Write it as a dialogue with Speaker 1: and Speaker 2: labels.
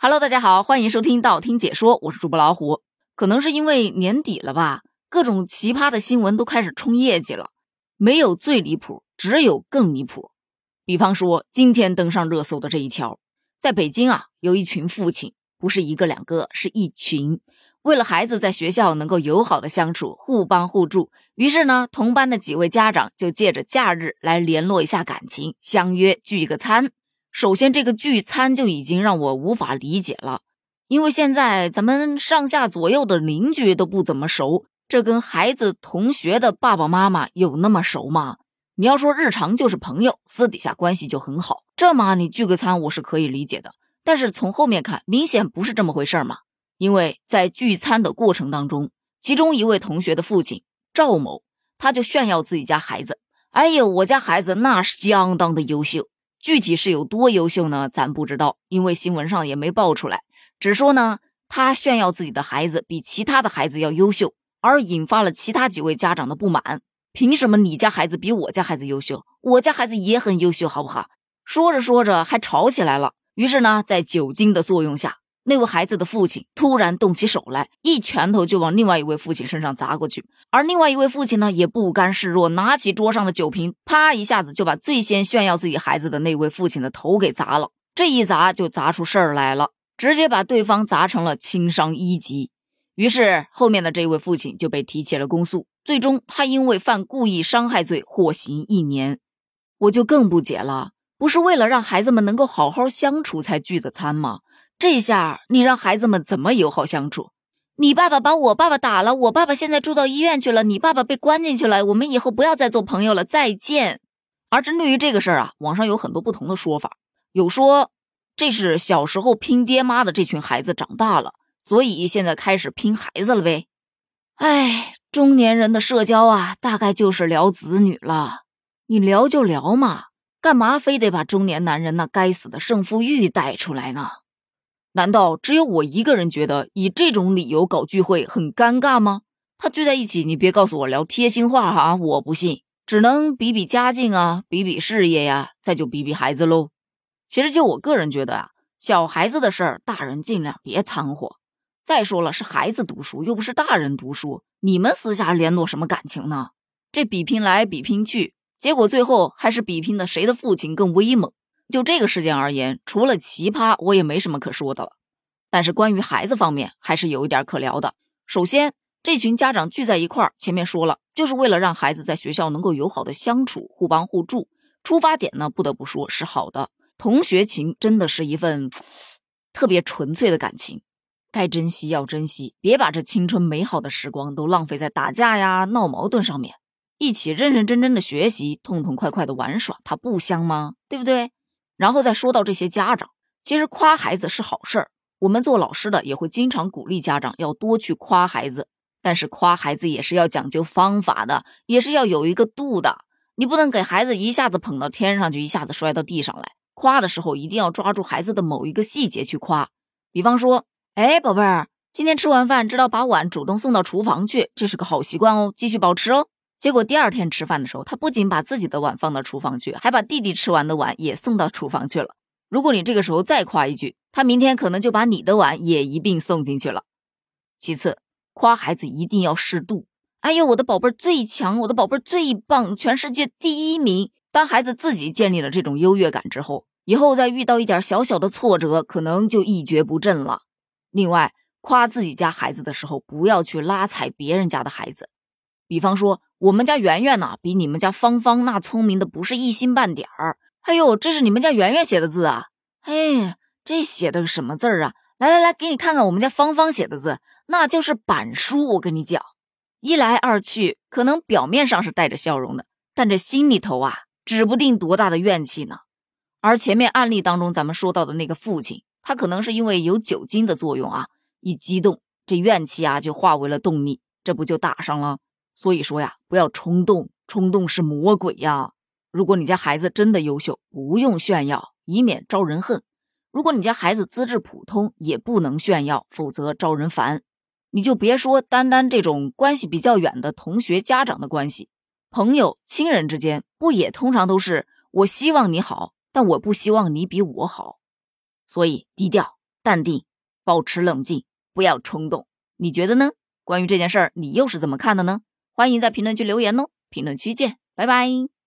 Speaker 1: Hello，大家好，欢迎收听道听解说，我是主播老虎。可能是因为年底了吧，各种奇葩的新闻都开始冲业绩了。没有最离谱，只有更离谱。比方说今天登上热搜的这一条，在北京啊，有一群父亲，不是一个两个，是一群。为了孩子在学校能够友好的相处，互帮互助，于是呢，同班的几位家长就借着假日来联络一下感情，相约聚一个餐。首先，这个聚餐就已经让我无法理解了，因为现在咱们上下左右的邻居都不怎么熟，这跟孩子同学的爸爸妈妈有那么熟吗？你要说日常就是朋友，私底下关系就很好，这嘛你聚个餐我是可以理解的。但是从后面看，明显不是这么回事嘛。因为在聚餐的过程当中，其中一位同学的父亲赵某，他就炫耀自己家孩子，哎呦，我家孩子那是相当的优秀。具体是有多优秀呢？咱不知道，因为新闻上也没爆出来。只说呢，他炫耀自己的孩子比其他的孩子要优秀，而引发了其他几位家长的不满。凭什么你家孩子比我家孩子优秀？我家孩子也很优秀，好不好？说着说着还吵起来了。于是呢，在酒精的作用下。那位孩子的父亲突然动起手来，一拳头就往另外一位父亲身上砸过去。而另外一位父亲呢，也不甘示弱，拿起桌上的酒瓶，啪一下子就把最先炫耀自己孩子的那位父亲的头给砸了。这一砸就砸出事儿来了，直接把对方砸成了轻伤一级。于是后面的这位父亲就被提起了公诉，最终他因为犯故意伤害罪获刑一年。我就更不解了，不是为了让孩子们能够好好相处才聚的餐吗？这下你让孩子们怎么友好相处？你爸爸把我爸爸打了，我爸爸现在住到医院去了，你爸爸被关进去了，我们以后不要再做朋友了，再见。而针对于这个事儿啊，网上有很多不同的说法，有说这是小时候拼爹妈的这群孩子长大了，所以现在开始拼孩子了呗。哎，中年人的社交啊，大概就是聊子女了。你聊就聊嘛，干嘛非得把中年男人那该死的胜负欲带出来呢？难道只有我一个人觉得以这种理由搞聚会很尴尬吗？他聚在一起，你别告诉我聊贴心话哈，我不信，只能比比家境啊，比比事业呀，再就比比孩子喽。其实就我个人觉得啊，小孩子的事儿，大人尽量别掺和。再说了，是孩子读书，又不是大人读书，你们私下联络什么感情呢？这比拼来比拼去，结果最后还是比拼的谁的父亲更威猛。就这个事件而言，除了奇葩，我也没什么可说的了。但是关于孩子方面，还是有一点可聊的。首先，这群家长聚在一块儿，前面说了，就是为了让孩子在学校能够友好的相处，互帮互助。出发点呢，不得不说是好的。同学情真的是一份特别纯粹的感情，该珍惜要珍惜，别把这青春美好的时光都浪费在打架呀、闹矛盾上面。一起认认真真的学习，痛痛快快的玩耍，它不香吗？对不对？然后再说到这些家长，其实夸孩子是好事儿。我们做老师的也会经常鼓励家长要多去夸孩子，但是夸孩子也是要讲究方法的，也是要有一个度的。你不能给孩子一下子捧到天上去，一下子摔到地上来。夸的时候一定要抓住孩子的某一个细节去夸。比方说，哎，宝贝儿，今天吃完饭知道把碗主动送到厨房去，这是个好习惯哦，继续保持哦。结果第二天吃饭的时候，他不仅把自己的碗放到厨房去，还把弟弟吃完的碗也送到厨房去了。如果你这个时候再夸一句，他明天可能就把你的碗也一并送进去了。其次，夸孩子一定要适度。哎呦，我的宝贝儿最强，我的宝贝儿最棒，全世界第一名。当孩子自己建立了这种优越感之后，以后再遇到一点小小的挫折，可能就一蹶不振了。另外，夸自己家孩子的时候，不要去拉踩别人家的孩子。比方说，我们家圆圆呢，比你们家芳芳那聪明的不是一星半点儿。哎呦，这是你们家圆圆写的字啊！哎，这写的什么字儿啊？来来来，给你看看我们家芳芳写的字，那就是板书。我跟你讲，一来二去，可能表面上是带着笑容的，但这心里头啊，指不定多大的怨气呢。而前面案例当中咱们说到的那个父亲，他可能是因为有酒精的作用啊，一激动，这怨气啊就化为了动力，这不就打上了？所以说呀，不要冲动，冲动是魔鬼呀。如果你家孩子真的优秀，不用炫耀，以免招人恨；如果你家孩子资质普通，也不能炫耀，否则招人烦。你就别说单单这种关系比较远的同学、家长的关系，朋友、亲人之间，不也通常都是我希望你好，但我不希望你比我好。所以低调。淡定，保持冷静，不要冲动。你觉得呢？关于这件事儿，你又是怎么看的呢？欢迎在评论区留言哦。评论区见，拜拜。